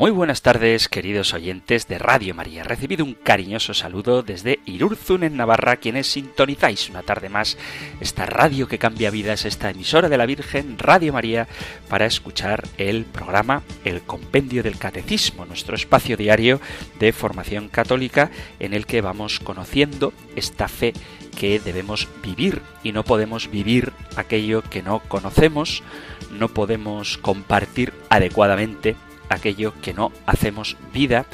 Muy buenas tardes, queridos oyentes de Radio María. Recibido un cariñoso saludo desde Irurzun, en Navarra, quienes sintonizáis una tarde más esta radio que cambia vidas, esta emisora de la Virgen, Radio María, para escuchar el programa El Compendio del Catecismo, nuestro espacio diario de formación católica en el que vamos conociendo esta fe que debemos vivir y no podemos vivir aquello que no conocemos, no podemos compartir adecuadamente aquello que no hacemos vida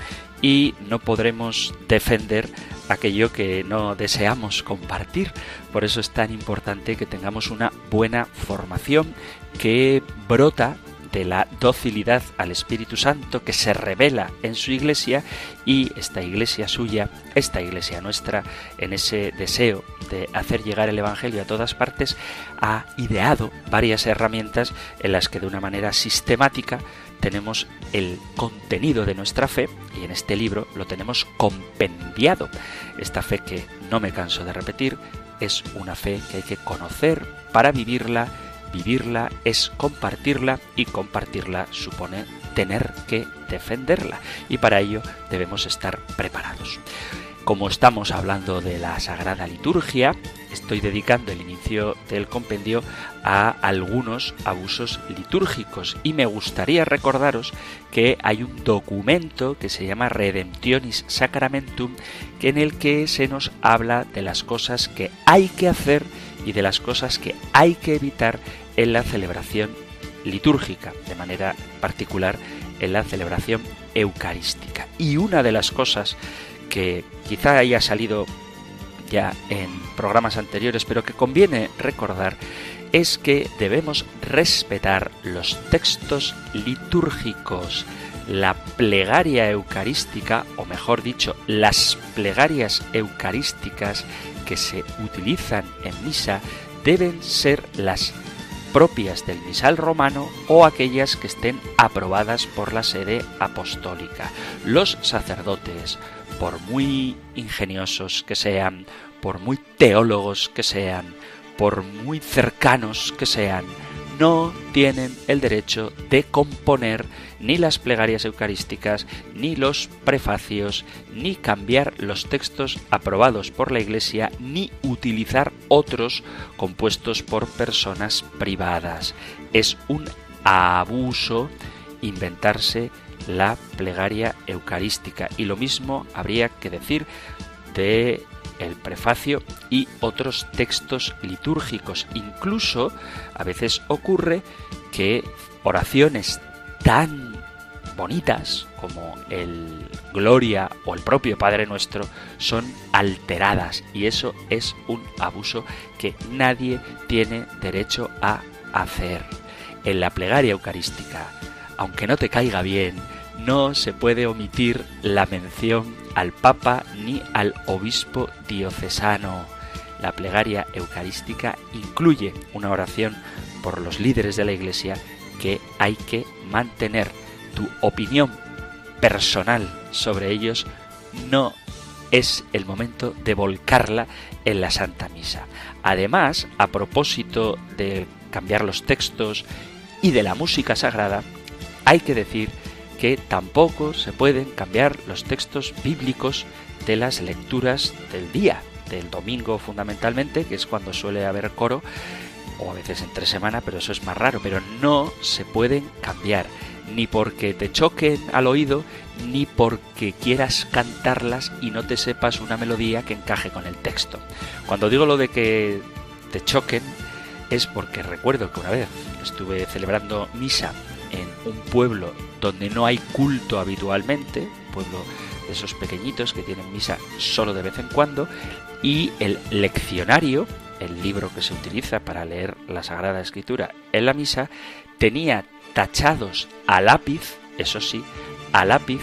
y no podremos defender aquello que no deseamos compartir. Por eso es tan importante que tengamos una buena formación que brota de la docilidad al Espíritu Santo que se revela en su iglesia y esta iglesia suya, esta iglesia nuestra, en ese deseo de hacer llegar el Evangelio a todas partes, ha ideado varias herramientas en las que de una manera sistemática tenemos el contenido de nuestra fe y en este libro lo tenemos compendiado. Esta fe que no me canso de repetir es una fe que hay que conocer para vivirla. Vivirla es compartirla y compartirla supone tener que defenderla y para ello debemos estar preparados. Como estamos hablando de la Sagrada Liturgia, estoy dedicando el inicio del compendio a algunos abusos litúrgicos y me gustaría recordaros que hay un documento que se llama Redemptionis Sacramentum en el que se nos habla de las cosas que hay que hacer y de las cosas que hay que evitar en la celebración litúrgica, de manera particular en la celebración eucarística. Y una de las cosas que quizá haya salido ya en programas anteriores, pero que conviene recordar, es que debemos respetar los textos litúrgicos. La plegaria eucarística, o mejor dicho, las plegarias eucarísticas que se utilizan en misa deben ser las propias del misal romano o aquellas que estén aprobadas por la sede apostólica. Los sacerdotes, por muy ingeniosos que sean, por muy teólogos que sean, por muy cercanos que sean, no tienen el derecho de componer ni las plegarias eucarísticas, ni los prefacios, ni cambiar los textos aprobados por la Iglesia, ni utilizar otros compuestos por personas privadas. Es un abuso inventarse la plegaria eucarística. Y lo mismo habría que decir de el prefacio y otros textos litúrgicos. Incluso a veces ocurre que oraciones tan bonitas como el Gloria o el propio Padre Nuestro son alteradas y eso es un abuso que nadie tiene derecho a hacer. En la plegaria eucarística, aunque no te caiga bien, no se puede omitir la mención al Papa ni al Obispo diocesano. La plegaria eucarística incluye una oración por los líderes de la Iglesia que hay que mantener. Tu opinión personal sobre ellos no es el momento de volcarla en la Santa Misa. Además, a propósito de cambiar los textos y de la música sagrada, hay que decir que tampoco se pueden cambiar los textos bíblicos de las lecturas del día, del domingo fundamentalmente, que es cuando suele haber coro, o a veces entre semana, pero eso es más raro, pero no se pueden cambiar, ni porque te choquen al oído, ni porque quieras cantarlas y no te sepas una melodía que encaje con el texto. Cuando digo lo de que te choquen, es porque recuerdo que una vez estuve celebrando misa en un pueblo donde no hay culto habitualmente, pueblo de esos pequeñitos que tienen misa solo de vez en cuando, y el leccionario, el libro que se utiliza para leer la Sagrada Escritura en la misa, tenía tachados a lápiz, eso sí, a lápiz,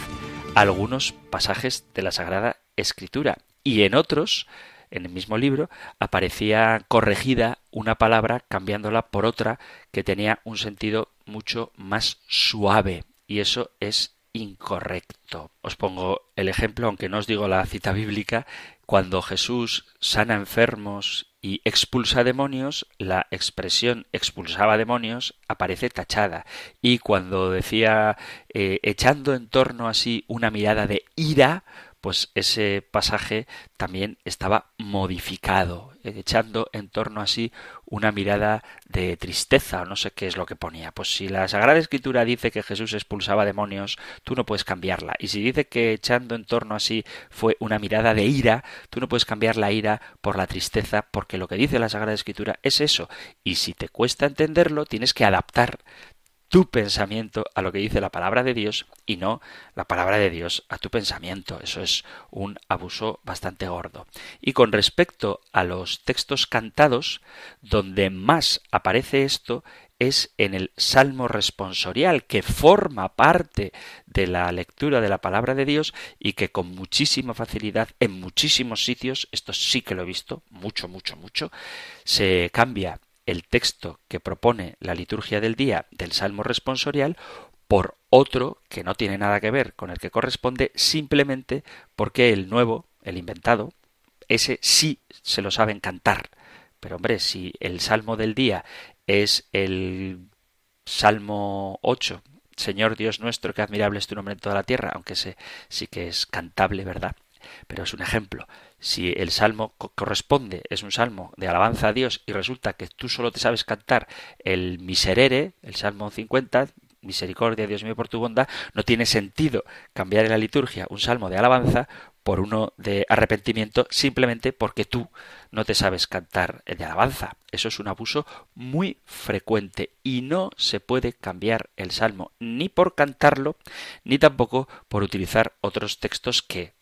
algunos pasajes de la Sagrada Escritura, y en otros en el mismo libro aparecía corregida una palabra cambiándola por otra que tenía un sentido mucho más suave. Y eso es incorrecto. Os pongo el ejemplo, aunque no os digo la cita bíblica, cuando Jesús sana enfermos y expulsa demonios, la expresión expulsaba demonios aparece tachada. Y cuando decía eh, echando en torno así una mirada de ira, pues ese pasaje también estaba modificado, echando en torno así una mirada de tristeza o no sé qué es lo que ponía. Pues si la Sagrada Escritura dice que Jesús expulsaba demonios, tú no puedes cambiarla. Y si dice que echando en torno así fue una mirada de ira, tú no puedes cambiar la ira por la tristeza, porque lo que dice la Sagrada Escritura es eso. Y si te cuesta entenderlo, tienes que adaptar tu pensamiento a lo que dice la palabra de Dios y no la palabra de Dios a tu pensamiento. Eso es un abuso bastante gordo. Y con respecto a los textos cantados, donde más aparece esto es en el Salmo responsorial, que forma parte de la lectura de la palabra de Dios y que con muchísima facilidad en muchísimos sitios, esto sí que lo he visto, mucho, mucho, mucho, se cambia el texto que propone la liturgia del día del Salmo responsorial por otro que no tiene nada que ver con el que corresponde simplemente porque el nuevo, el inventado, ese sí se lo saben cantar. Pero hombre, si el Salmo del día es el Salmo 8, Señor Dios nuestro, que admirable es tu nombre en toda la tierra, aunque ese sí que es cantable, ¿verdad? Pero es un ejemplo si el salmo corresponde, es un salmo de alabanza a Dios y resulta que tú solo te sabes cantar el miserere, el salmo 50, misericordia, Dios mío, por tu bondad, no tiene sentido cambiar en la liturgia un salmo de alabanza por uno de arrepentimiento simplemente porque tú no te sabes cantar el de alabanza. Eso es un abuso muy frecuente y no se puede cambiar el salmo ni por cantarlo ni tampoco por utilizar otros textos que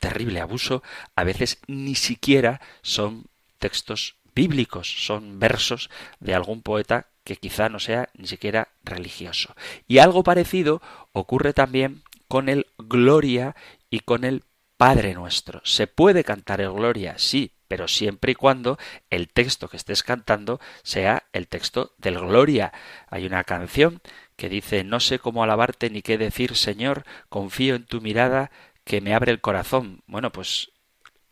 terrible abuso, a veces ni siquiera son textos bíblicos, son versos de algún poeta que quizá no sea ni siquiera religioso. Y algo parecido ocurre también con el Gloria y con el Padre Nuestro. Se puede cantar el Gloria, sí, pero siempre y cuando el texto que estés cantando sea el texto del Gloria. Hay una canción que dice No sé cómo alabarte ni qué decir, Señor, confío en tu mirada, que me abre el corazón. Bueno, pues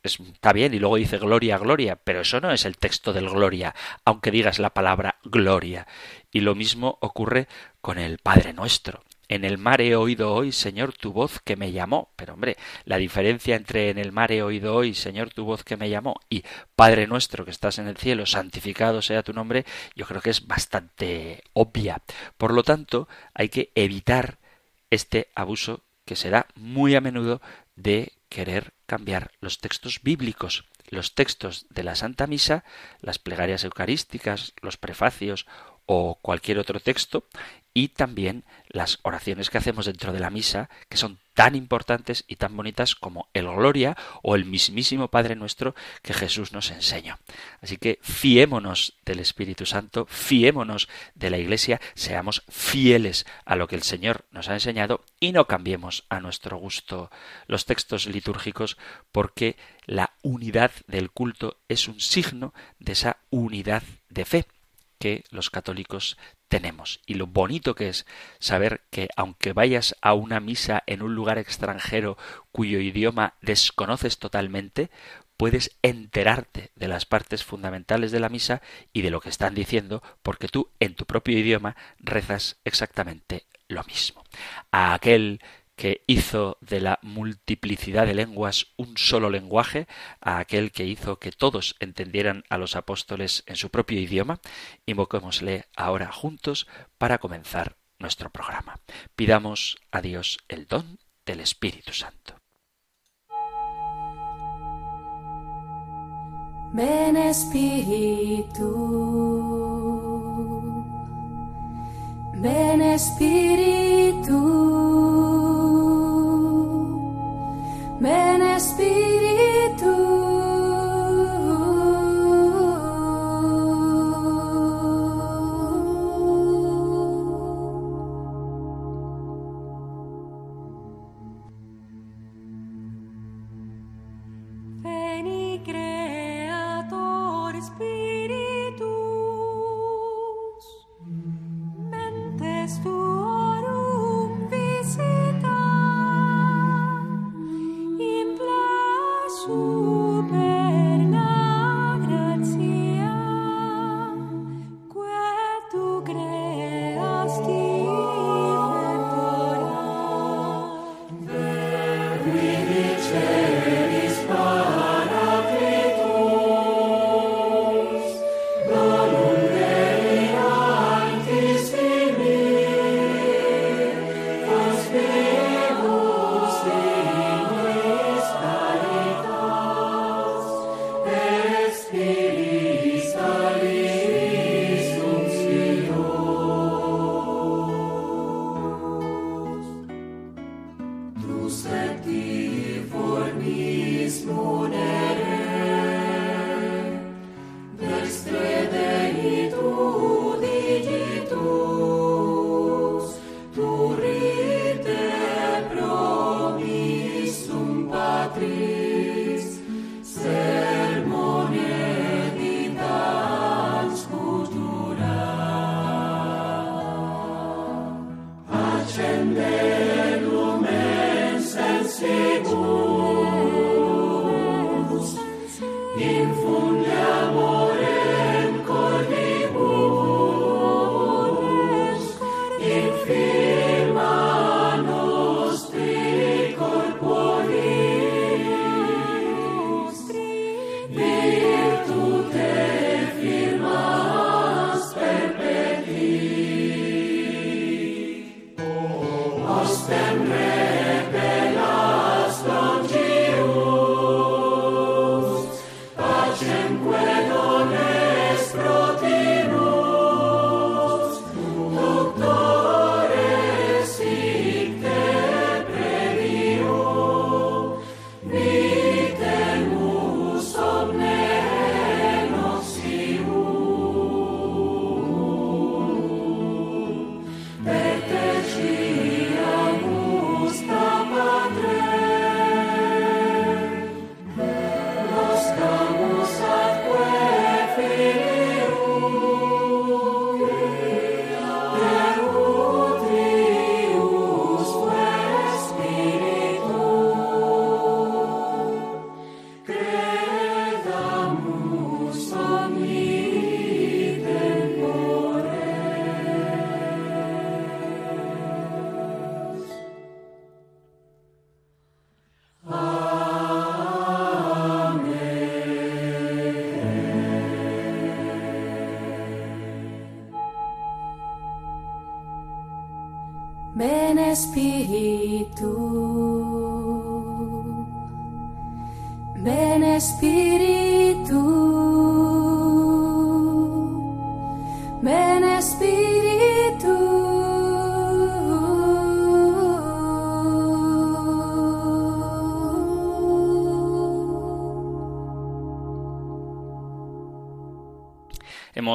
está bien, y luego dice gloria, gloria, pero eso no es el texto del gloria, aunque digas la palabra gloria. Y lo mismo ocurre con el Padre nuestro. En el mar he oído hoy, Señor, tu voz que me llamó. Pero hombre, la diferencia entre en el mar he oído hoy, Señor, tu voz que me llamó, y Padre nuestro que estás en el cielo, santificado sea tu nombre, yo creo que es bastante obvia. Por lo tanto, hay que evitar este abuso que se da muy a menudo de querer cambiar los textos bíblicos, los textos de la Santa Misa, las plegarias eucarísticas, los prefacios o cualquier otro texto, y también las oraciones que hacemos dentro de la misa, que son tan importantes y tan bonitas como el Gloria o el mismísimo Padre nuestro que Jesús nos enseñó. Así que fiémonos del Espíritu Santo, fiémonos de la Iglesia, seamos fieles a lo que el Señor nos ha enseñado y no cambiemos a nuestro gusto los textos litúrgicos porque la unidad del culto es un signo de esa unidad de fe que los católicos tenemos. Y lo bonito que es saber que aunque vayas a una misa en un lugar extranjero cuyo idioma desconoces totalmente, puedes enterarte de las partes fundamentales de la misa y de lo que están diciendo, porque tú en tu propio idioma rezas exactamente lo mismo. A aquel que hizo de la multiplicidad de lenguas un solo lenguaje, a aquel que hizo que todos entendieran a los apóstoles en su propio idioma, invoquémosle ahora juntos para comenzar nuestro programa. Pidamos a Dios el don del Espíritu Santo. Ven Espíritu, ven Espíritu. Ven Espíritu.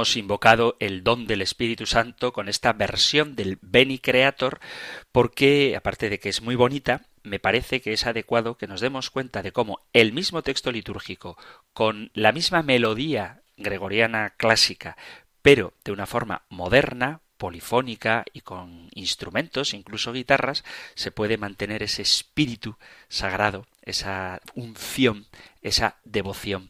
Hemos invocado el don del Espíritu Santo con esta versión del Beni Creator, porque, aparte de que es muy bonita, me parece que es adecuado que nos demos cuenta de cómo el mismo texto litúrgico, con la misma melodía gregoriana clásica, pero de una forma moderna, polifónica y con instrumentos, incluso guitarras, se puede mantener ese espíritu sagrado, esa unción, esa devoción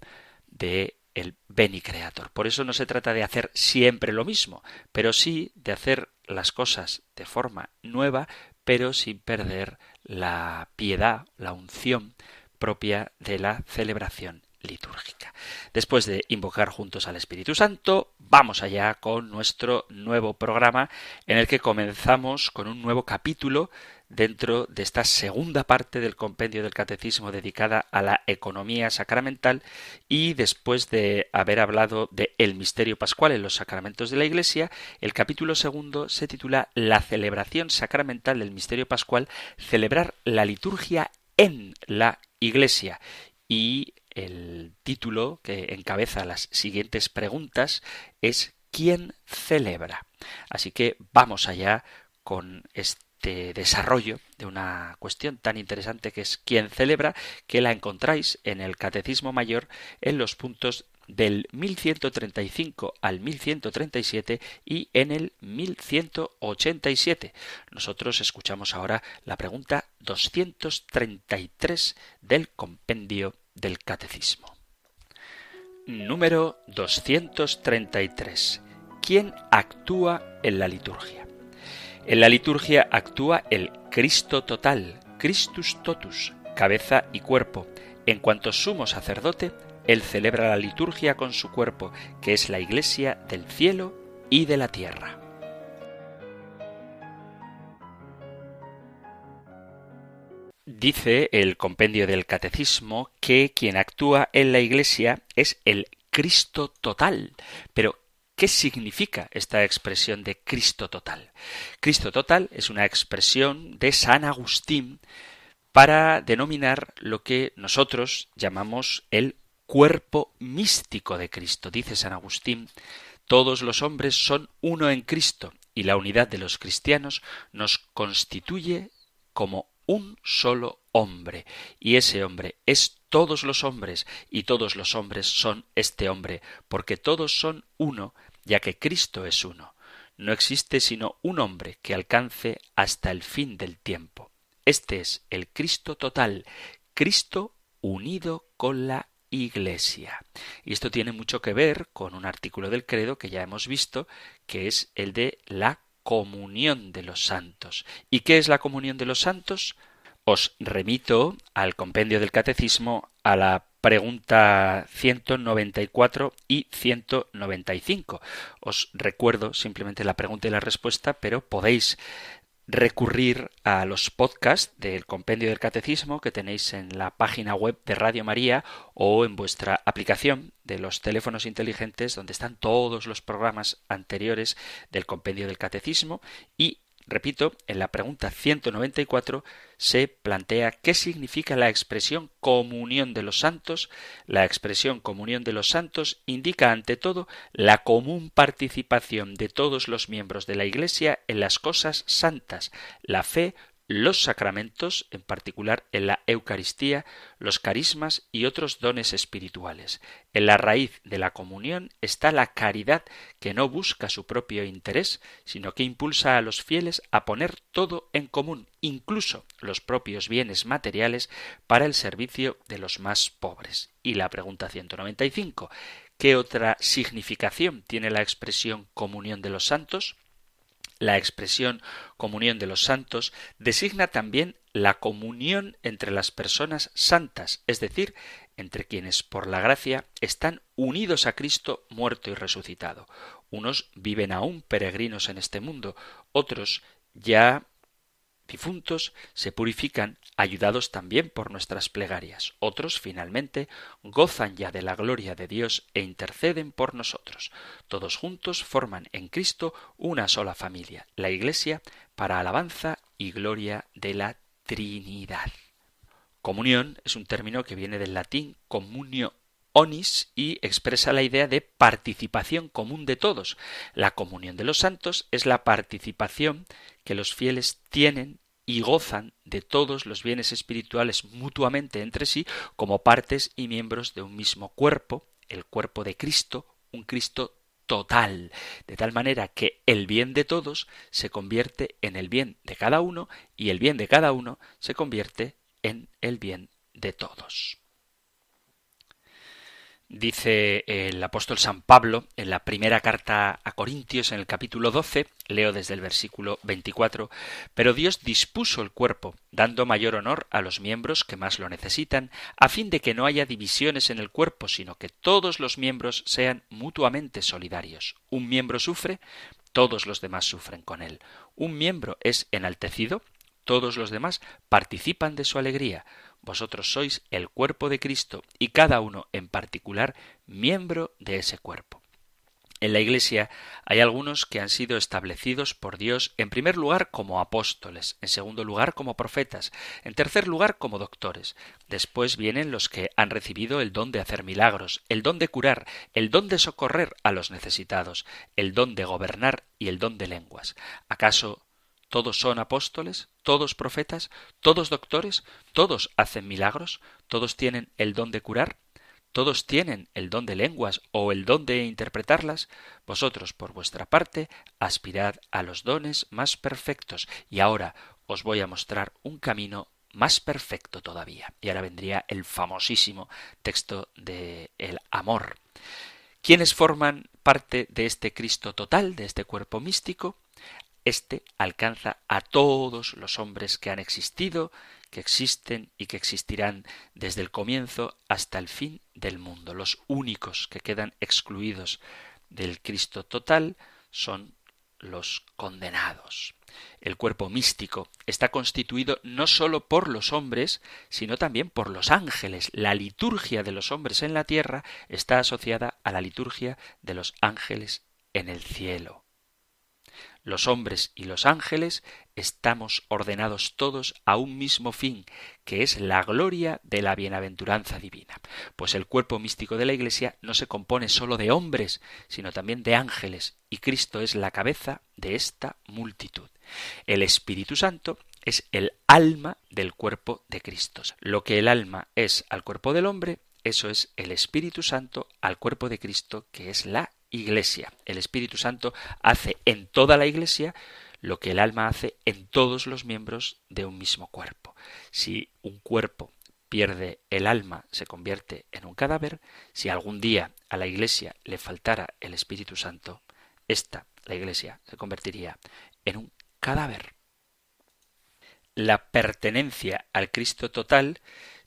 de el Beni Creator. Por eso no se trata de hacer siempre lo mismo, pero sí de hacer las cosas de forma nueva, pero sin perder la piedad, la unción propia de la celebración litúrgica. Después de invocar juntos al Espíritu Santo, vamos allá con nuestro nuevo programa en el que comenzamos con un nuevo capítulo dentro de esta segunda parte del compendio del catecismo dedicada a la economía sacramental y después de haber hablado de el misterio pascual en los sacramentos de la Iglesia, el capítulo segundo se titula La celebración sacramental del misterio pascual, celebrar la liturgia en la Iglesia y el título que encabeza las siguientes preguntas es ¿quién celebra? Así que vamos allá con este este desarrollo de una cuestión tan interesante que es quién celebra, que la encontráis en el Catecismo Mayor en los puntos del 1135 al 1137 y en el 1187. Nosotros escuchamos ahora la pregunta 233 del compendio del Catecismo. Número 233. ¿Quién actúa en la liturgia? En la liturgia actúa el Cristo total, Christus totus, cabeza y cuerpo. En cuanto sumo sacerdote, él celebra la liturgia con su cuerpo, que es la iglesia del cielo y de la tierra. Dice el compendio del catecismo que quien actúa en la iglesia es el Cristo total. Pero, ¿Qué significa esta expresión de Cristo total? Cristo total es una expresión de San Agustín para denominar lo que nosotros llamamos el cuerpo místico de Cristo. Dice San Agustín, todos los hombres son uno en Cristo y la unidad de los cristianos nos constituye como un solo hombre, y ese hombre es todos los hombres, y todos los hombres son este hombre, porque todos son uno, ya que Cristo es uno. no existe sino un hombre que alcance hasta el fin del tiempo. Este es el Cristo total, Cristo unido con la Iglesia. Y esto tiene mucho que ver con un artículo del credo que ya hemos visto, que es el de la comunión de los santos. ¿Y qué es la comunión de los santos? Os remito al compendio del catecismo a la pregunta 194 y 195. Os recuerdo simplemente la pregunta y la respuesta, pero podéis recurrir a los podcasts del compendio del catecismo que tenéis en la página web de Radio María o en vuestra aplicación de los teléfonos inteligentes donde están todos los programas anteriores del compendio del catecismo y Repito, en la pregunta 194 se plantea qué significa la expresión comunión de los santos. La expresión comunión de los santos indica ante todo la común participación de todos los miembros de la Iglesia en las cosas santas, la fe, los sacramentos, en particular en la Eucaristía, los carismas y otros dones espirituales. En la raíz de la comunión está la caridad que no busca su propio interés, sino que impulsa a los fieles a poner todo en común, incluso los propios bienes materiales, para el servicio de los más pobres. Y la pregunta 195. ¿Qué otra significación tiene la expresión comunión de los santos? La expresión comunión de los santos designa también la comunión entre las personas santas, es decir, entre quienes por la gracia están unidos a Cristo muerto y resucitado. Unos viven aún peregrinos en este mundo, otros ya difuntos se purifican ayudados también por nuestras plegarias. Otros, finalmente, gozan ya de la gloria de Dios e interceden por nosotros. Todos juntos forman en Cristo una sola familia, la Iglesia, para alabanza y gloria de la Trinidad. Comunión es un término que viene del latín comunio onis y expresa la idea de participación común de todos. La comunión de los santos es la participación que los fieles tienen y gozan de todos los bienes espirituales mutuamente entre sí como partes y miembros de un mismo cuerpo, el cuerpo de Cristo, un Cristo total, de tal manera que el bien de todos se convierte en el bien de cada uno y el bien de cada uno se convierte en el bien de todos. Dice el apóstol San Pablo en la primera carta a Corintios en el capítulo 12, leo desde el versículo 24, pero Dios dispuso el cuerpo, dando mayor honor a los miembros que más lo necesitan, a fin de que no haya divisiones en el cuerpo, sino que todos los miembros sean mutuamente solidarios. Un miembro sufre, todos los demás sufren con él. Un miembro es enaltecido, todos los demás participan de su alegría. Vosotros sois el cuerpo de Cristo y cada uno en particular miembro de ese cuerpo. En la Iglesia hay algunos que han sido establecidos por Dios en primer lugar como apóstoles, en segundo lugar como profetas, en tercer lugar como doctores. Después vienen los que han recibido el don de hacer milagros, el don de curar, el don de socorrer a los necesitados, el don de gobernar y el don de lenguas. ¿Acaso todos son apóstoles, todos profetas, todos doctores, todos hacen milagros, todos tienen el don de curar, todos tienen el don de lenguas o el don de interpretarlas, vosotros por vuestra parte aspirad a los dones más perfectos y ahora os voy a mostrar un camino más perfecto todavía. Y ahora vendría el famosísimo texto de el amor. ¿Quiénes forman parte de este Cristo total, de este cuerpo místico? Este alcanza a todos los hombres que han existido, que existen y que existirán desde el comienzo hasta el fin del mundo. Los únicos que quedan excluidos del Cristo total son los condenados. El cuerpo místico está constituido no sólo por los hombres, sino también por los ángeles. La liturgia de los hombres en la tierra está asociada a la liturgia de los ángeles en el cielo los hombres y los ángeles estamos ordenados todos a un mismo fin, que es la gloria de la bienaventuranza divina. Pues el cuerpo místico de la Iglesia no se compone sólo de hombres, sino también de ángeles, y Cristo es la cabeza de esta multitud. El Espíritu Santo es el alma del cuerpo de Cristo. Lo que el alma es al cuerpo del hombre, eso es el Espíritu Santo al cuerpo de Cristo, que es la Iglesia. El Espíritu Santo hace en toda la Iglesia lo que el alma hace en todos los miembros de un mismo cuerpo. Si un cuerpo pierde el alma, se convierte en un cadáver, si algún día a la Iglesia le faltara el Espíritu Santo, esta, la Iglesia, se convertiría en un cadáver. La pertenencia al Cristo total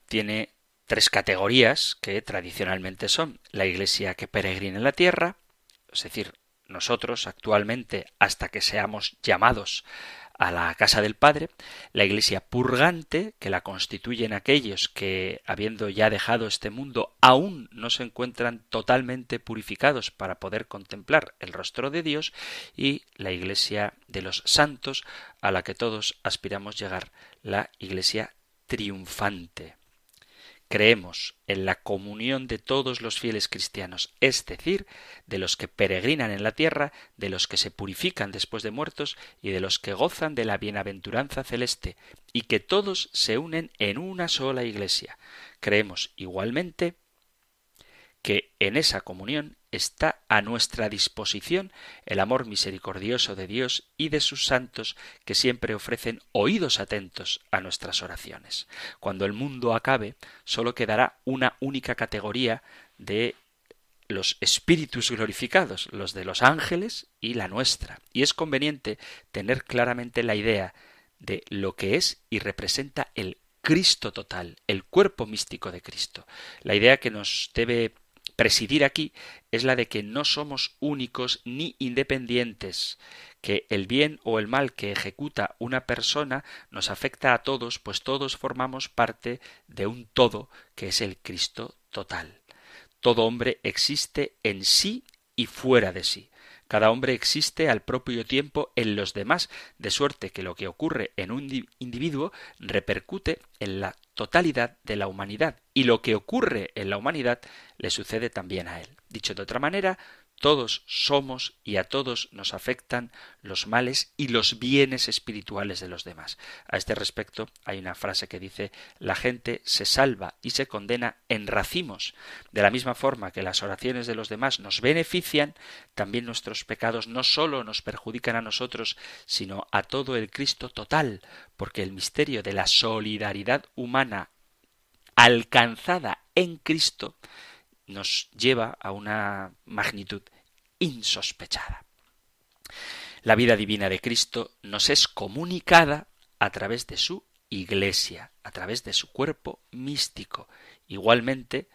tiene tres categorías que tradicionalmente son la Iglesia que peregrina en la tierra, es decir, nosotros actualmente hasta que seamos llamados a la casa del Padre, la Iglesia purgante, que la constituyen aquellos que, habiendo ya dejado este mundo, aún no se encuentran totalmente purificados para poder contemplar el rostro de Dios, y la Iglesia de los santos, a la que todos aspiramos llegar, la Iglesia triunfante creemos en la comunión de todos los fieles cristianos, es decir, de los que peregrinan en la tierra, de los que se purifican después de muertos y de los que gozan de la bienaventuranza celeste, y que todos se unen en una sola iglesia. Creemos igualmente que en esa comunión está a nuestra disposición el amor misericordioso de Dios y de sus santos que siempre ofrecen oídos atentos a nuestras oraciones. Cuando el mundo acabe, sólo quedará una única categoría de los espíritus glorificados, los de los ángeles y la nuestra. Y es conveniente tener claramente la idea de lo que es y representa el Cristo total, el cuerpo místico de Cristo. La idea que nos debe presidir aquí es la de que no somos únicos ni independientes, que el bien o el mal que ejecuta una persona nos afecta a todos, pues todos formamos parte de un todo que es el Cristo total. Todo hombre existe en sí y fuera de sí. Cada hombre existe al propio tiempo en los demás, de suerte que lo que ocurre en un individuo repercute en la totalidad de la humanidad, y lo que ocurre en la humanidad le sucede también a él. Dicho de otra manera, todos somos y a todos nos afectan los males y los bienes espirituales de los demás. A este respecto hay una frase que dice la gente se salva y se condena en racimos. De la misma forma que las oraciones de los demás nos benefician, también nuestros pecados no sólo nos perjudican a nosotros, sino a todo el Cristo total, porque el misterio de la solidaridad humana alcanzada en Cristo nos lleva a una magnitud insospechada. La vida divina de Cristo nos es comunicada a través de su Iglesia, a través de su cuerpo místico. Igualmente,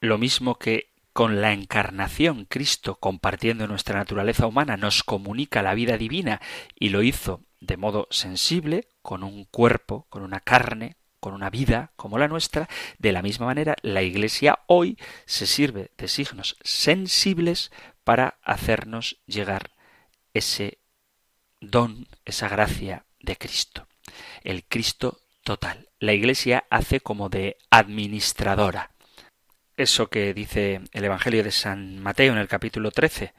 lo mismo que con la encarnación Cristo, compartiendo nuestra naturaleza humana, nos comunica la vida divina y lo hizo de modo sensible, con un cuerpo, con una carne, con una vida como la nuestra, de la misma manera la Iglesia hoy se sirve de signos sensibles para hacernos llegar ese don, esa gracia de Cristo, el Cristo total. La Iglesia hace como de administradora. Eso que dice el Evangelio de San Mateo en el capítulo 13,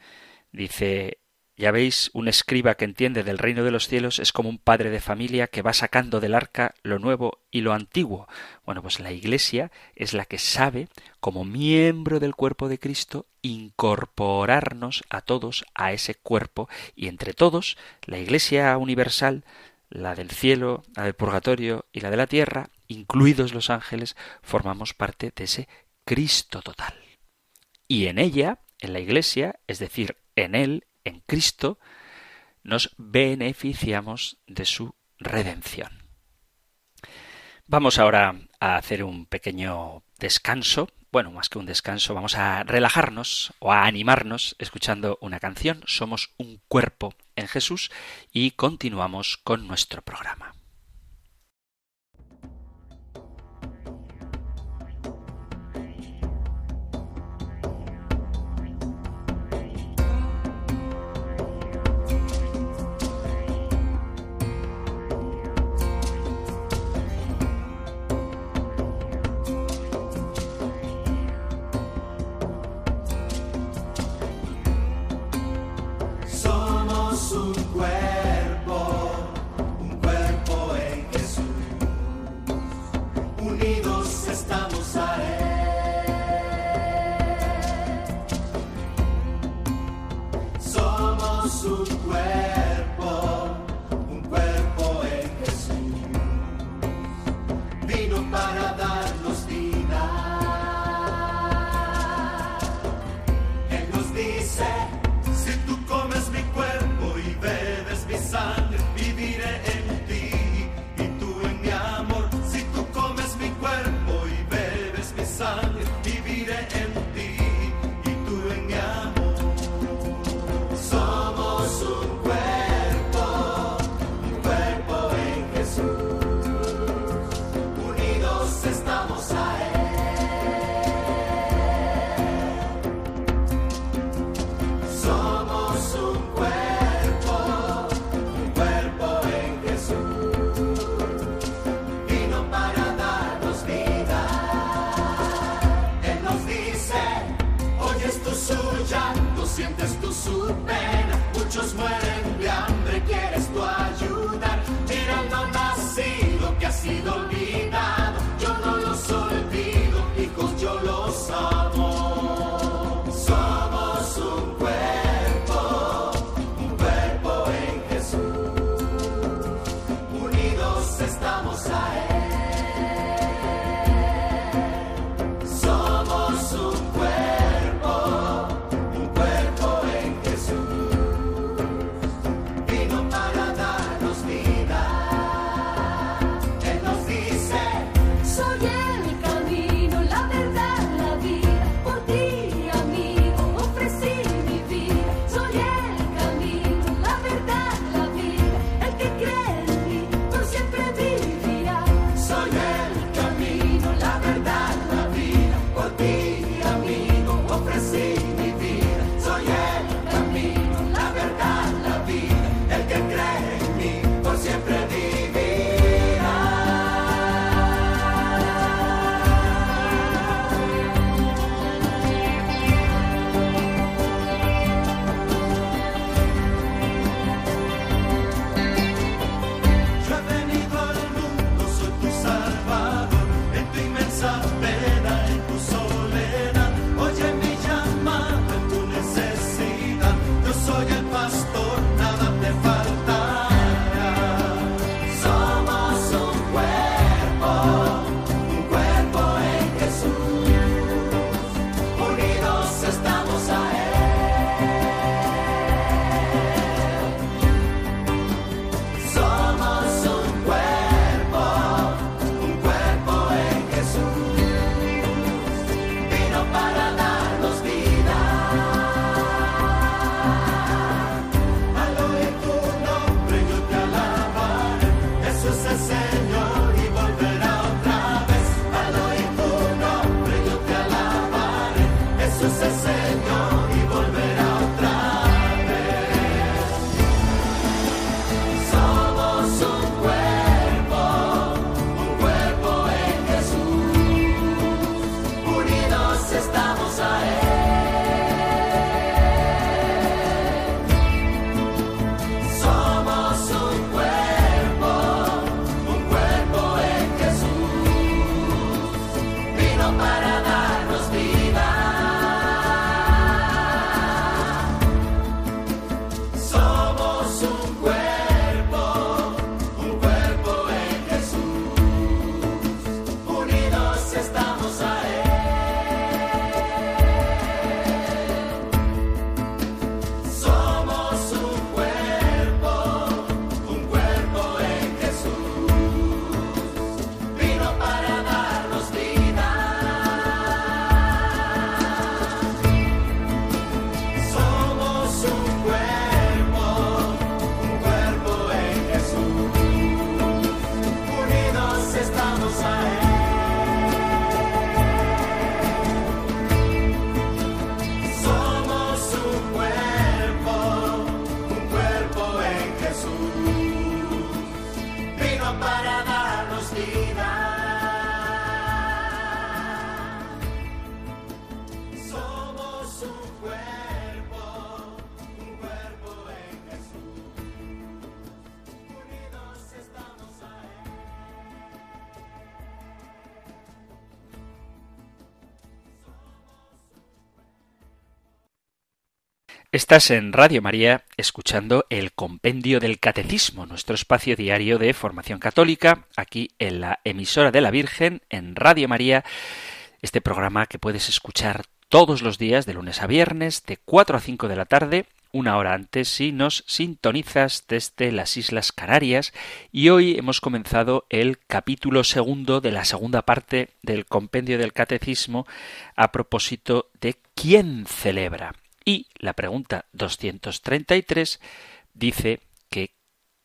dice ya veis, un escriba que entiende del reino de los cielos es como un padre de familia que va sacando del arca lo nuevo y lo antiguo. Bueno, pues la Iglesia es la que sabe, como miembro del cuerpo de Cristo, incorporarnos a todos a ese cuerpo y entre todos, la Iglesia universal, la del cielo, la del purgatorio y la de la tierra, incluidos los ángeles, formamos parte de ese Cristo total. Y en ella, en la Iglesia, es decir, en Él, en Cristo, nos beneficiamos de su redención. Vamos ahora a hacer un pequeño descanso. Bueno, más que un descanso, vamos a relajarnos o a animarnos escuchando una canción. Somos un cuerpo en Jesús y continuamos con nuestro programa. Estás en Radio María escuchando el Compendio del Catecismo, nuestro espacio diario de formación católica, aquí en la emisora de la Virgen, en Radio María, este programa que puedes escuchar todos los días, de lunes a viernes, de 4 a 5 de la tarde, una hora antes si nos sintonizas desde las Islas Canarias y hoy hemos comenzado el capítulo segundo de la segunda parte del compendio del catecismo a propósito de quién celebra. Y la pregunta 233 dice que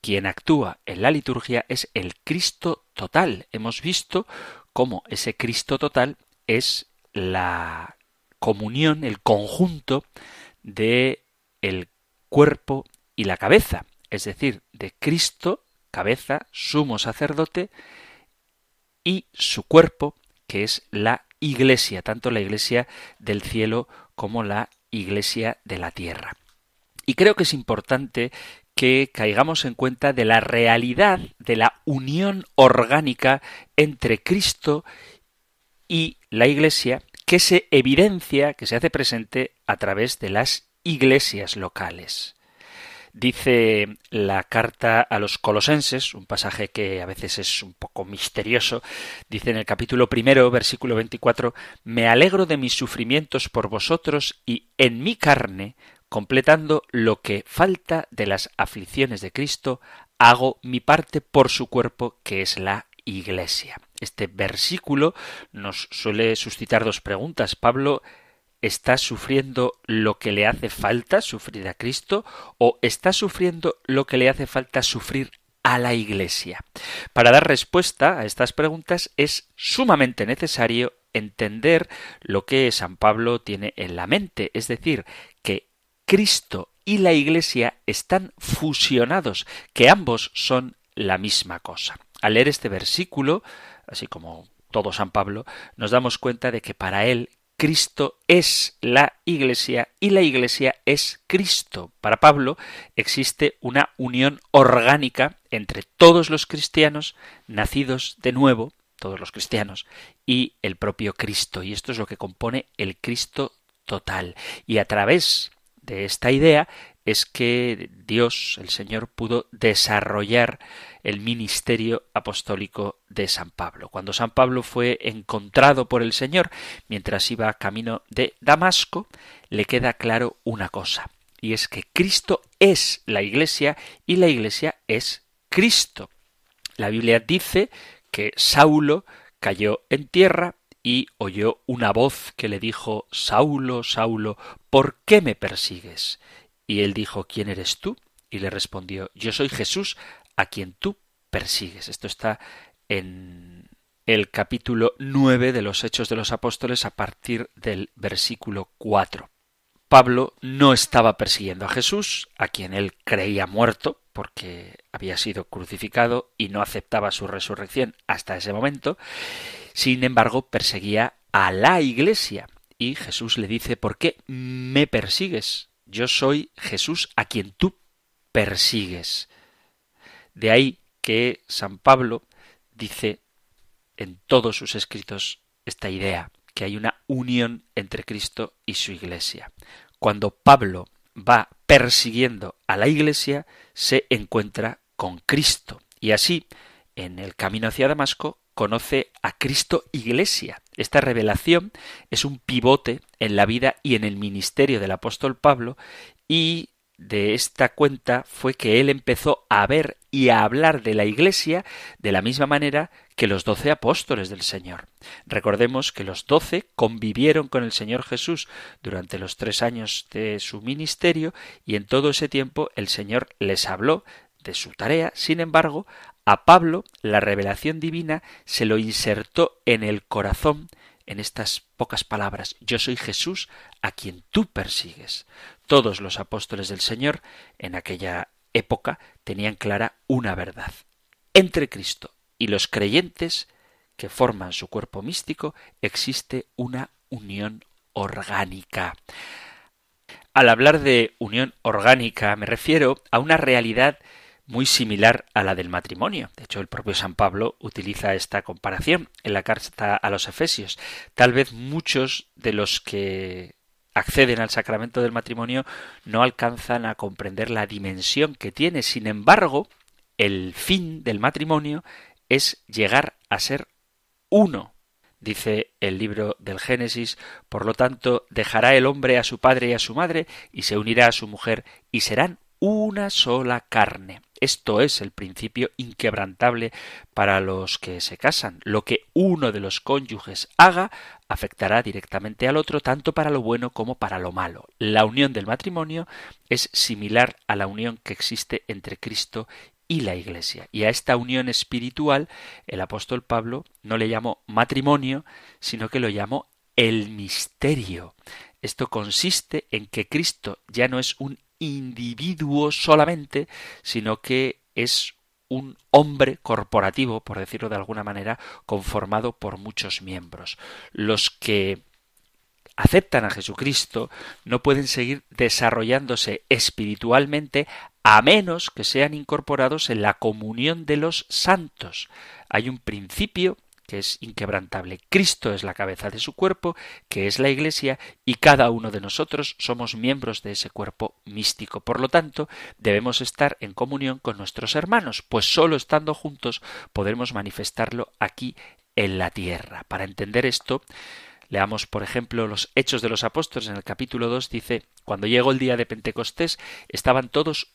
quien actúa en la liturgia es el Cristo total. Hemos visto cómo ese Cristo total es la comunión, el conjunto de el cuerpo y la cabeza, es decir, de Cristo, cabeza, sumo sacerdote, y su cuerpo, que es la Iglesia, tanto la Iglesia del cielo como la Iglesia de la tierra. Y creo que es importante que caigamos en cuenta de la realidad de la unión orgánica entre Cristo y la Iglesia que se evidencia, que se hace presente a través de las iglesias locales. Dice la carta a los colosenses, un pasaje que a veces es un poco misterioso, dice en el capítulo primero, versículo 24, Me alegro de mis sufrimientos por vosotros y en mi carne, completando lo que falta de las aflicciones de Cristo, hago mi parte por su cuerpo, que es la Iglesia. Este versículo nos suele suscitar dos preguntas. Pablo está sufriendo lo que le hace falta sufrir a Cristo o está sufriendo lo que le hace falta sufrir a la Iglesia. Para dar respuesta a estas preguntas es sumamente necesario entender lo que San Pablo tiene en la mente, es decir, que Cristo y la Iglesia están fusionados, que ambos son la misma cosa. Al leer este versículo, así como todo San Pablo, nos damos cuenta de que para él Cristo es la Iglesia y la Iglesia es Cristo. Para Pablo existe una unión orgánica entre todos los cristianos nacidos de nuevo, todos los cristianos, y el propio Cristo. Y esto es lo que compone el Cristo total. Y a través de esta idea es que Dios, el Señor, pudo desarrollar el ministerio apostólico de San Pablo. Cuando San Pablo fue encontrado por el Señor mientras iba camino de Damasco, le queda claro una cosa, y es que Cristo es la Iglesia y la Iglesia es Cristo. La Biblia dice que Saulo cayó en tierra y oyó una voz que le dijo Saulo, Saulo, ¿por qué me persigues? Y él dijo ¿Quién eres tú? Y le respondió Yo soy Jesús a quien tú persigues. Esto está en el capítulo nueve de los Hechos de los Apóstoles a partir del versículo cuatro. Pablo no estaba persiguiendo a Jesús, a quien él creía muerto, porque había sido crucificado y no aceptaba su resurrección hasta ese momento. Sin embargo, perseguía a la Iglesia. Y Jesús le dice ¿Por qué me persigues? Yo soy Jesús a quien tú persigues. De ahí que San Pablo dice en todos sus escritos esta idea, que hay una unión entre Cristo y su Iglesia. Cuando Pablo va persiguiendo a la Iglesia, se encuentra con Cristo. Y así, en el camino hacia Damasco, conoce a Cristo Iglesia. Esta revelación es un pivote en la vida y en el ministerio del apóstol Pablo y de esta cuenta fue que él empezó a ver y a hablar de la Iglesia de la misma manera que los doce apóstoles del Señor. Recordemos que los doce convivieron con el Señor Jesús durante los tres años de su ministerio y en todo ese tiempo el Señor les habló de su tarea. Sin embargo, a Pablo la revelación divina se lo insertó en el corazón en estas pocas palabras, yo soy Jesús a quien tú persigues. Todos los apóstoles del Señor en aquella época tenían clara una verdad. Entre Cristo y los creyentes que forman su cuerpo místico existe una unión orgánica. Al hablar de unión orgánica me refiero a una realidad muy similar a la del matrimonio. De hecho, el propio San Pablo utiliza esta comparación en la carta a los Efesios. Tal vez muchos de los que acceden al sacramento del matrimonio no alcanzan a comprender la dimensión que tiene. Sin embargo, el fin del matrimonio es llegar a ser uno. Dice el libro del Génesis, por lo tanto, dejará el hombre a su padre y a su madre, y se unirá a su mujer, y serán una sola carne. Esto es el principio inquebrantable para los que se casan. Lo que uno de los cónyuges haga afectará directamente al otro tanto para lo bueno como para lo malo. La unión del matrimonio es similar a la unión que existe entre Cristo y la Iglesia. Y a esta unión espiritual el apóstol Pablo no le llamó matrimonio, sino que lo llamó el misterio. Esto consiste en que Cristo ya no es un individuo solamente, sino que es un hombre corporativo, por decirlo de alguna manera, conformado por muchos miembros. Los que aceptan a Jesucristo no pueden seguir desarrollándose espiritualmente a menos que sean incorporados en la comunión de los santos. Hay un principio que es inquebrantable. Cristo es la cabeza de su cuerpo, que es la Iglesia, y cada uno de nosotros somos miembros de ese cuerpo místico. Por lo tanto, debemos estar en comunión con nuestros hermanos, pues sólo estando juntos podremos manifestarlo aquí en la tierra. Para entender esto, Leamos, por ejemplo, los Hechos de los Apóstoles en el capítulo 2 dice, cuando llegó el día de Pentecostés, estaban todos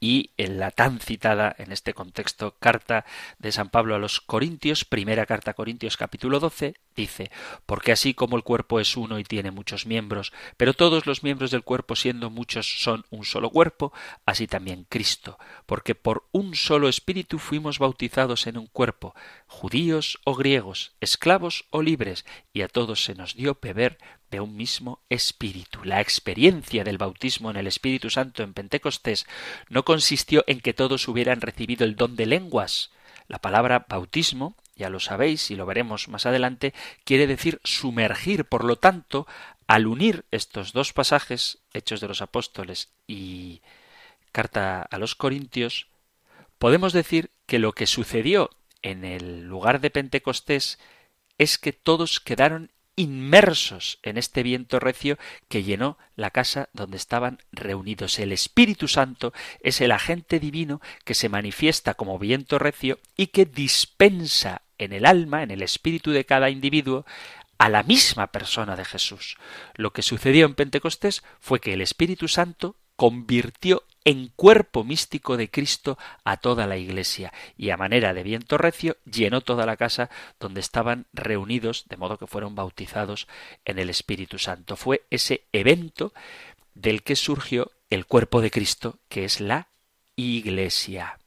y en la tan citada en este contexto carta de San Pablo a los Corintios, primera carta a Corintios capítulo 12, dice, porque así como el cuerpo es uno y tiene muchos miembros, pero todos los miembros del cuerpo siendo muchos son un solo cuerpo, así también Cristo, porque por un solo espíritu fuimos bautizados en un cuerpo, judíos o griegos, esclavos o libres, y a todos se nos dio beber de un mismo espíritu. La experiencia del bautismo en el Espíritu Santo en Pentecostés no consistió en que todos hubieran recibido el don de lenguas. La palabra bautismo, ya lo sabéis y lo veremos más adelante, quiere decir sumergir. Por lo tanto, al unir estos dos pasajes, Hechos de los Apóstoles y Carta a los Corintios, podemos decir que lo que sucedió en el lugar de Pentecostés es que todos quedaron inmersos en este viento recio que llenó la casa donde estaban reunidos. El Espíritu Santo es el agente divino que se manifiesta como viento recio y que dispensa en el alma, en el espíritu de cada individuo, a la misma persona de Jesús. Lo que sucedió en Pentecostés fue que el Espíritu Santo convirtió en cuerpo místico de Cristo a toda la Iglesia, y a manera de viento recio llenó toda la casa donde estaban reunidos, de modo que fueron bautizados en el Espíritu Santo. Fue ese evento del que surgió el cuerpo de Cristo, que es la Iglesia.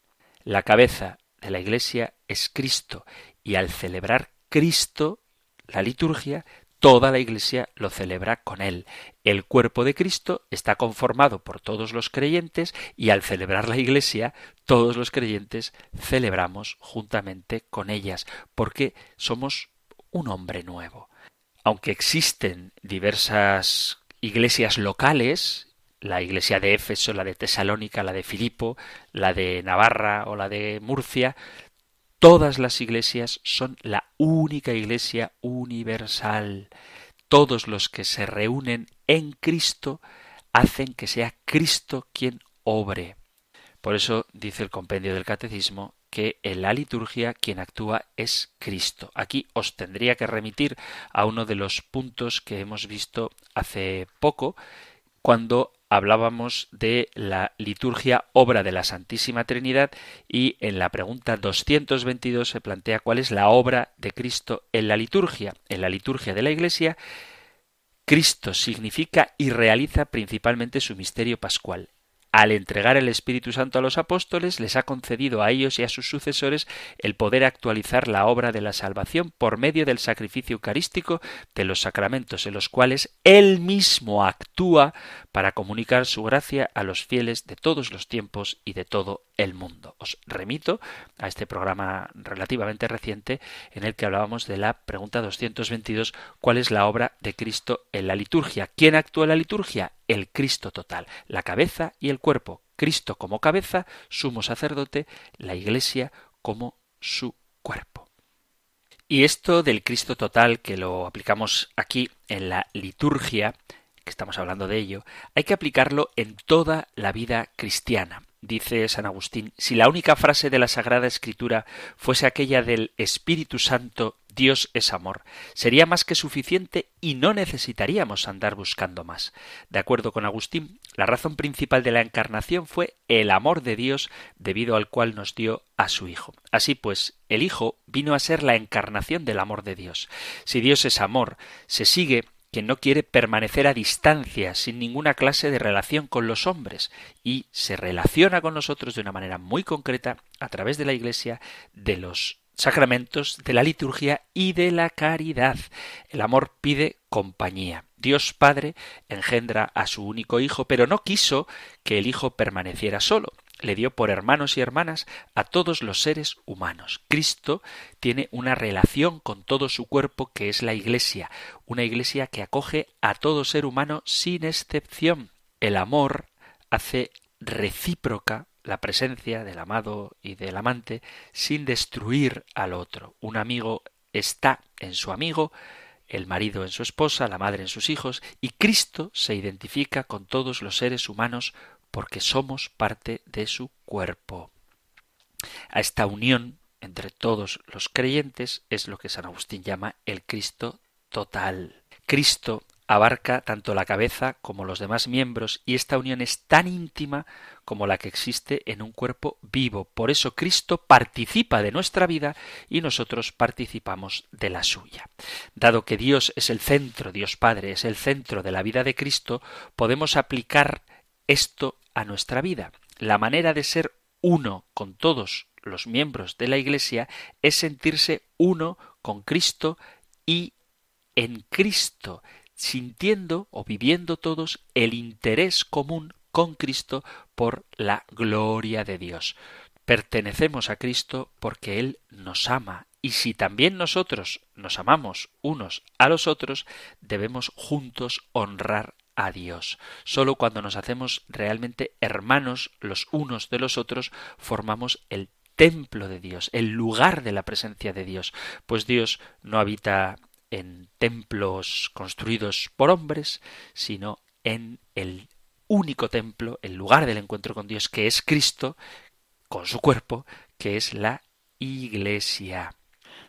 La cabeza de la Iglesia es Cristo, y al celebrar Cristo, la liturgia toda la Iglesia lo celebra con él. El cuerpo de Cristo está conformado por todos los creyentes y al celebrar la Iglesia, todos los creyentes celebramos juntamente con ellas, porque somos un hombre nuevo. Aunque existen diversas iglesias locales, la iglesia de Éfeso, la de Tesalónica, la de Filipo, la de Navarra o la de Murcia, Todas las iglesias son la única iglesia universal. Todos los que se reúnen en Cristo hacen que sea Cristo quien obre. Por eso dice el compendio del catecismo que en la liturgia quien actúa es Cristo. Aquí os tendría que remitir a uno de los puntos que hemos visto hace poco, cuando hablábamos de la liturgia obra de la Santísima Trinidad y en la pregunta 222 se plantea cuál es la obra de Cristo en la liturgia. En la liturgia de la Iglesia, Cristo significa y realiza principalmente su misterio pascual al entregar el Espíritu Santo a los apóstoles, les ha concedido a ellos y a sus sucesores el poder actualizar la obra de la salvación por medio del sacrificio eucarístico de los sacramentos, en los cuales Él mismo actúa para comunicar su gracia a los fieles de todos los tiempos y de todo el mundo. Os remito a este programa relativamente reciente en el que hablábamos de la pregunta 222, ¿cuál es la obra de Cristo en la liturgia? ¿Quién actúa en la liturgia? El Cristo total, la cabeza y el cuerpo. Cristo como cabeza, sumo sacerdote, la Iglesia como su cuerpo. Y esto del Cristo total, que lo aplicamos aquí en la liturgia, que estamos hablando de ello, hay que aplicarlo en toda la vida cristiana. Dice San Agustín, si la única frase de la Sagrada Escritura fuese aquella del Espíritu Santo, Dios es amor, sería más que suficiente y no necesitaríamos andar buscando más. De acuerdo con Agustín, la razón principal de la encarnación fue el amor de Dios debido al cual nos dio a su Hijo. Así pues, el Hijo vino a ser la encarnación del amor de Dios. Si Dios es amor, se sigue que no quiere permanecer a distancia, sin ninguna clase de relación con los hombres, y se relaciona con nosotros de una manera muy concreta a través de la Iglesia, de los sacramentos, de la liturgia y de la caridad. El amor pide compañía. Dios Padre engendra a su único Hijo, pero no quiso que el Hijo permaneciera solo. Le dio por hermanos y hermanas a todos los seres humanos. Cristo tiene una relación con todo su cuerpo que es la Iglesia, una Iglesia que acoge a todo ser humano sin excepción. El amor hace recíproca la presencia del amado y del amante sin destruir al otro. Un amigo está en su amigo, el marido en su esposa, la madre en sus hijos, y Cristo se identifica con todos los seres humanos porque somos parte de su cuerpo. A esta unión entre todos los creyentes es lo que San Agustín llama el Cristo total. Cristo abarca tanto la cabeza como los demás miembros y esta unión es tan íntima como la que existe en un cuerpo vivo. Por eso Cristo participa de nuestra vida y nosotros participamos de la suya. Dado que Dios es el centro, Dios Padre es el centro de la vida de Cristo, podemos aplicar esto a nuestra vida. La manera de ser uno con todos los miembros de la Iglesia es sentirse uno con Cristo y en Cristo, sintiendo o viviendo todos el interés común con Cristo por la gloria de Dios. Pertenecemos a Cristo porque Él nos ama y si también nosotros nos amamos unos a los otros, debemos juntos honrar a Dios. Solo cuando nos hacemos realmente hermanos los unos de los otros, formamos el templo de Dios, el lugar de la presencia de Dios, pues Dios no habita en templos construidos por hombres, sino en el único templo, el lugar del encuentro con Dios, que es Cristo, con su cuerpo, que es la Iglesia.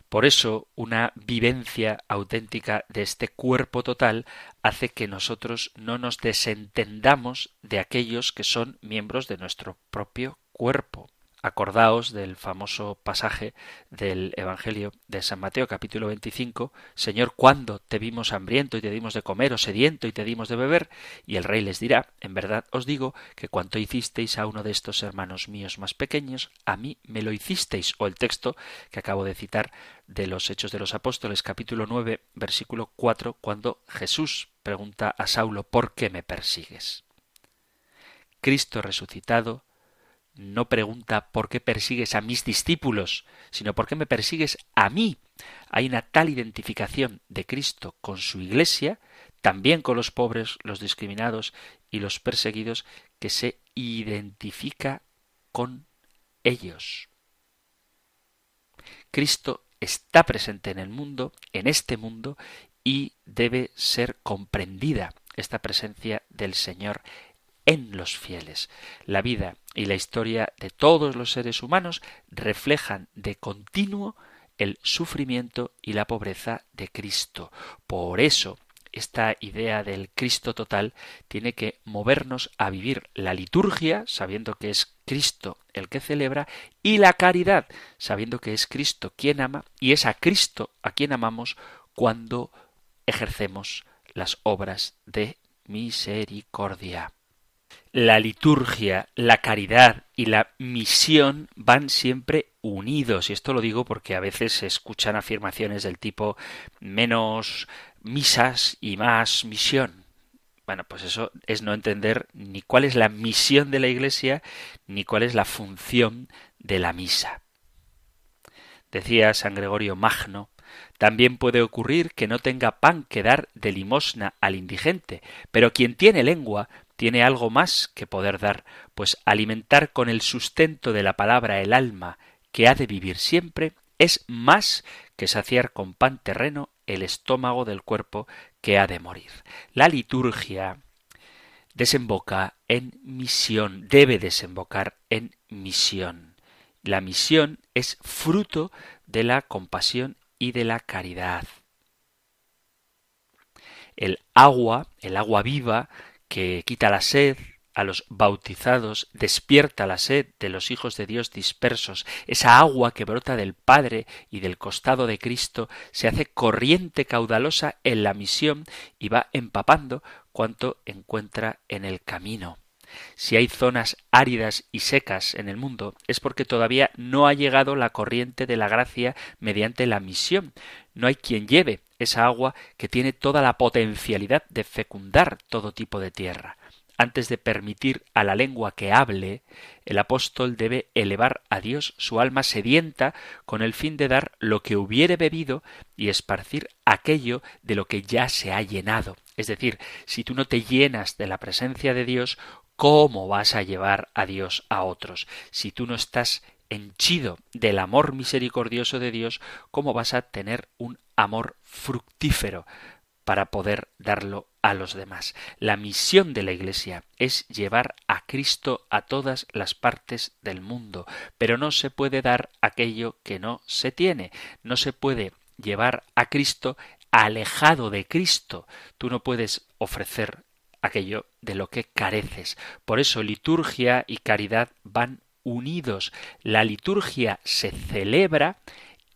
Por eso, una vivencia auténtica de este cuerpo total hace que nosotros no nos desentendamos de aquellos que son miembros de nuestro propio cuerpo. Acordaos del famoso pasaje del Evangelio de San Mateo capítulo 25, Señor, ¿cuándo te vimos hambriento y te dimos de comer o sediento y te dimos de beber? Y el rey les dirá, en verdad os digo que cuanto hicisteis a uno de estos hermanos míos más pequeños, a mí me lo hicisteis. O el texto que acabo de citar de los Hechos de los Apóstoles capítulo 9 versículo 4, cuando Jesús pregunta a Saulo, ¿por qué me persigues? Cristo resucitado no pregunta por qué persigues a mis discípulos, sino por qué me persigues a mí. Hay una tal identificación de Cristo con su Iglesia, también con los pobres, los discriminados y los perseguidos, que se identifica con ellos. Cristo está presente en el mundo, en este mundo, y debe ser comprendida esta presencia del Señor en los fieles. La vida y la historia de todos los seres humanos reflejan de continuo el sufrimiento y la pobreza de Cristo. Por eso, esta idea del Cristo total tiene que movernos a vivir la liturgia, sabiendo que es Cristo el que celebra, y la caridad, sabiendo que es Cristo quien ama, y es a Cristo a quien amamos cuando ejercemos las obras de misericordia la liturgia, la caridad y la misión van siempre unidos. Y esto lo digo porque a veces se escuchan afirmaciones del tipo menos misas y más misión. Bueno, pues eso es no entender ni cuál es la misión de la Iglesia ni cuál es la función de la misa. Decía San Gregorio Magno, también puede ocurrir que no tenga pan que dar de limosna al indigente, pero quien tiene lengua tiene algo más que poder dar, pues alimentar con el sustento de la palabra el alma que ha de vivir siempre es más que saciar con pan terreno el estómago del cuerpo que ha de morir. La liturgia desemboca en misión, debe desembocar en misión. La misión es fruto de la compasión y de la caridad. El agua, el agua viva, que quita la sed, a los bautizados, despierta la sed de los hijos de Dios dispersos. Esa agua que brota del Padre y del costado de Cristo se hace corriente caudalosa en la misión y va empapando cuanto encuentra en el camino. Si hay zonas áridas y secas en el mundo, es porque todavía no ha llegado la corriente de la gracia mediante la misión. No hay quien lleve esa agua que tiene toda la potencialidad de fecundar todo tipo de tierra. Antes de permitir a la lengua que hable, el apóstol debe elevar a Dios su alma sedienta con el fin de dar lo que hubiere bebido y esparcir aquello de lo que ya se ha llenado. Es decir, si tú no te llenas de la presencia de Dios, ¿cómo vas a llevar a Dios a otros? Si tú no estás henchido del amor misericordioso de Dios, ¿cómo vas a tener un amor fructífero para poder darlo a los demás. La misión de la Iglesia es llevar a Cristo a todas las partes del mundo, pero no se puede dar aquello que no se tiene, no se puede llevar a Cristo alejado de Cristo. Tú no puedes ofrecer aquello de lo que careces. Por eso liturgia y caridad van unidos. La liturgia se celebra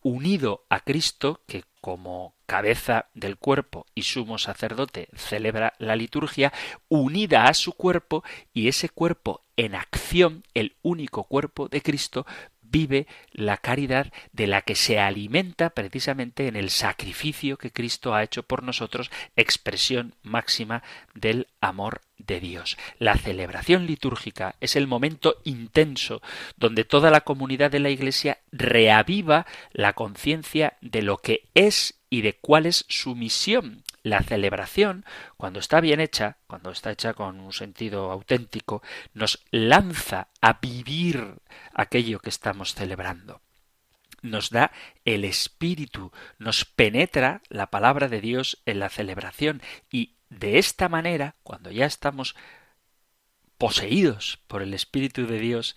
unido a Cristo, que como cabeza del cuerpo y sumo sacerdote celebra la liturgia, unida a su cuerpo y ese cuerpo en acción, el único cuerpo de Cristo, vive la caridad de la que se alimenta precisamente en el sacrificio que Cristo ha hecho por nosotros, expresión máxima del amor de Dios. La celebración litúrgica es el momento intenso donde toda la comunidad de la Iglesia reaviva la conciencia de lo que es y de cuál es su misión. La celebración, cuando está bien hecha, cuando está hecha con un sentido auténtico, nos lanza a vivir aquello que estamos celebrando. Nos da el espíritu, nos penetra la palabra de Dios en la celebración y de esta manera, cuando ya estamos poseídos por el espíritu de Dios,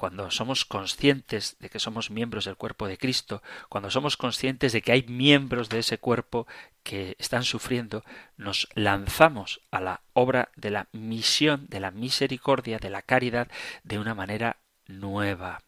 cuando somos conscientes de que somos miembros del cuerpo de Cristo, cuando somos conscientes de que hay miembros de ese cuerpo que están sufriendo, nos lanzamos a la obra de la misión, de la misericordia, de la caridad, de una manera nueva.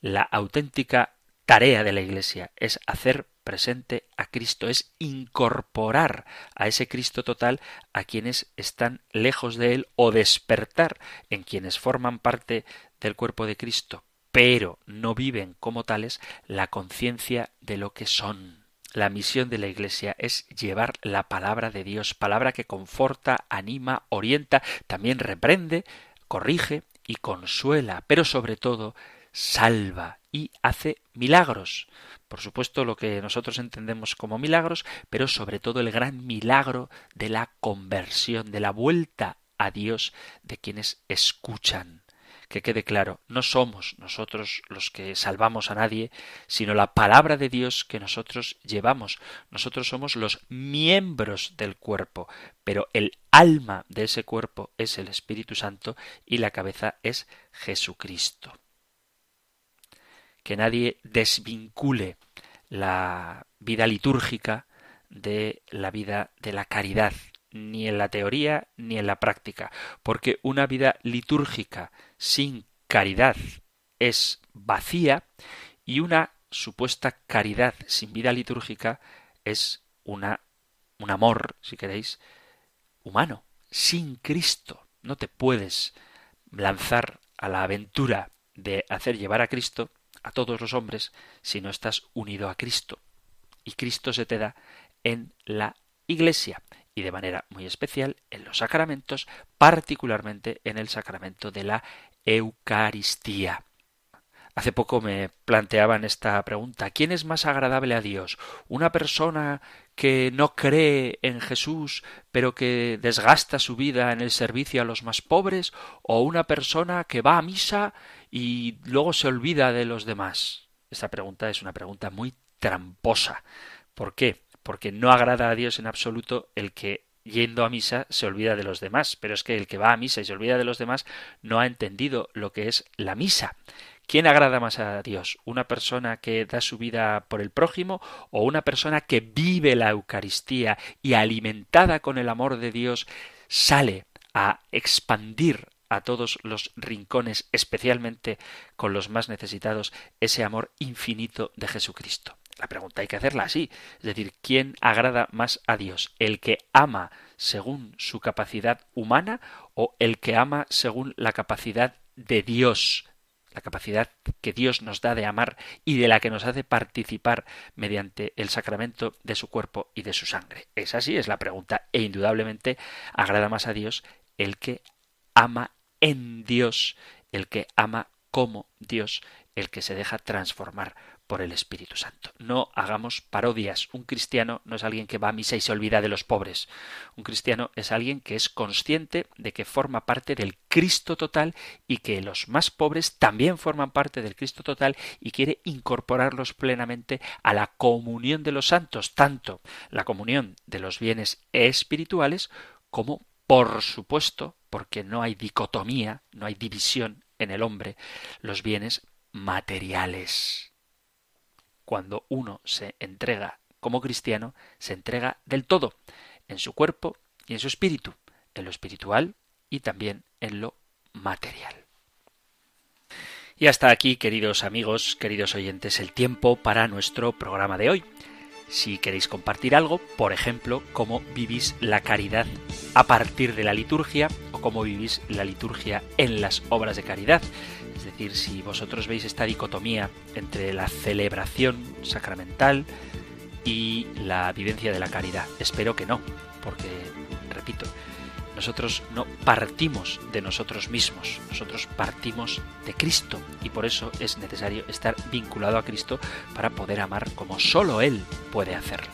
La auténtica tarea de la Iglesia es hacer presente a Cristo, es incorporar a ese Cristo total a quienes están lejos de Él o despertar en quienes forman parte del cuerpo de Cristo, pero no viven como tales la conciencia de lo que son. La misión de la Iglesia es llevar la palabra de Dios, palabra que conforta, anima, orienta, también reprende, corrige y consuela, pero sobre todo salva y hace milagros. Por supuesto, lo que nosotros entendemos como milagros, pero sobre todo el gran milagro de la conversión, de la vuelta a Dios de quienes escuchan que quede claro, no somos nosotros los que salvamos a nadie, sino la palabra de Dios que nosotros llevamos. Nosotros somos los miembros del cuerpo, pero el alma de ese cuerpo es el Espíritu Santo y la cabeza es Jesucristo. Que nadie desvincule la vida litúrgica de la vida de la caridad, ni en la teoría ni en la práctica, porque una vida litúrgica sin caridad es vacía y una supuesta caridad sin vida litúrgica es una un amor, si queréis, humano, sin Cristo. No te puedes lanzar a la aventura de hacer llevar a Cristo a todos los hombres si no estás unido a Cristo. Y Cristo se te da en la Iglesia y de manera muy especial en los sacramentos, particularmente en el sacramento de la Eucaristía. Hace poco me planteaban esta pregunta ¿Quién es más agradable a Dios? ¿Una persona que no cree en Jesús pero que desgasta su vida en el servicio a los más pobres? ¿O una persona que va a misa y luego se olvida de los demás? Esta pregunta es una pregunta muy tramposa. ¿Por qué? Porque no agrada a Dios en absoluto el que yendo a misa se olvida de los demás, pero es que el que va a misa y se olvida de los demás no ha entendido lo que es la misa. ¿Quién agrada más a Dios? ¿Una persona que da su vida por el prójimo o una persona que vive la Eucaristía y alimentada con el amor de Dios sale a expandir a todos los rincones, especialmente con los más necesitados, ese amor infinito de Jesucristo. La pregunta hay que hacerla así, es decir, ¿quién agrada más a Dios? ¿El que ama según su capacidad humana o el que ama según la capacidad de Dios? la capacidad que Dios nos da de amar y de la que nos hace participar mediante el sacramento de su cuerpo y de su sangre. Esa sí es la pregunta e indudablemente agrada más a Dios el que ama en Dios, el que ama como Dios, el que se deja transformar por el Espíritu Santo. No hagamos parodias. Un cristiano no es alguien que va a misa y se olvida de los pobres. Un cristiano es alguien que es consciente de que forma parte del Cristo total y que los más pobres también forman parte del Cristo total y quiere incorporarlos plenamente a la comunión de los santos, tanto la comunión de los bienes espirituales como, por supuesto, porque no hay dicotomía, no hay división en el hombre, los bienes materiales cuando uno se entrega como cristiano, se entrega del todo, en su cuerpo y en su espíritu, en lo espiritual y también en lo material. Y hasta aquí, queridos amigos, queridos oyentes, el tiempo para nuestro programa de hoy. Si queréis compartir algo, por ejemplo, cómo vivís la caridad a partir de la liturgia o cómo vivís la liturgia en las obras de caridad, es decir, si vosotros veis esta dicotomía entre la celebración sacramental y la vivencia de la caridad. Espero que no, porque, repito, nosotros no partimos de nosotros mismos, nosotros partimos de Cristo y por eso es necesario estar vinculado a Cristo para poder amar como solo Él puede hacerlo.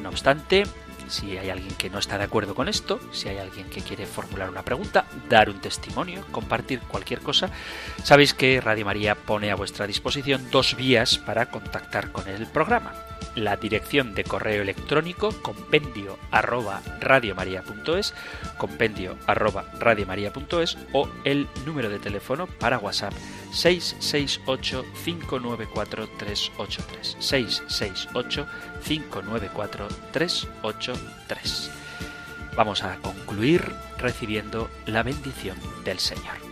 No obstante, si hay alguien que no está de acuerdo con esto, si hay alguien que quiere formular una pregunta, dar un testimonio, compartir cualquier cosa, sabéis que Radio María pone a vuestra disposición dos vías para contactar con el programa la dirección de correo electrónico compendio arroba radiomaria.es, compendio arroba radiomaria.es o el número de teléfono para WhatsApp 668 594 383 668 594 383. Vamos a concluir recibiendo la bendición del Señor.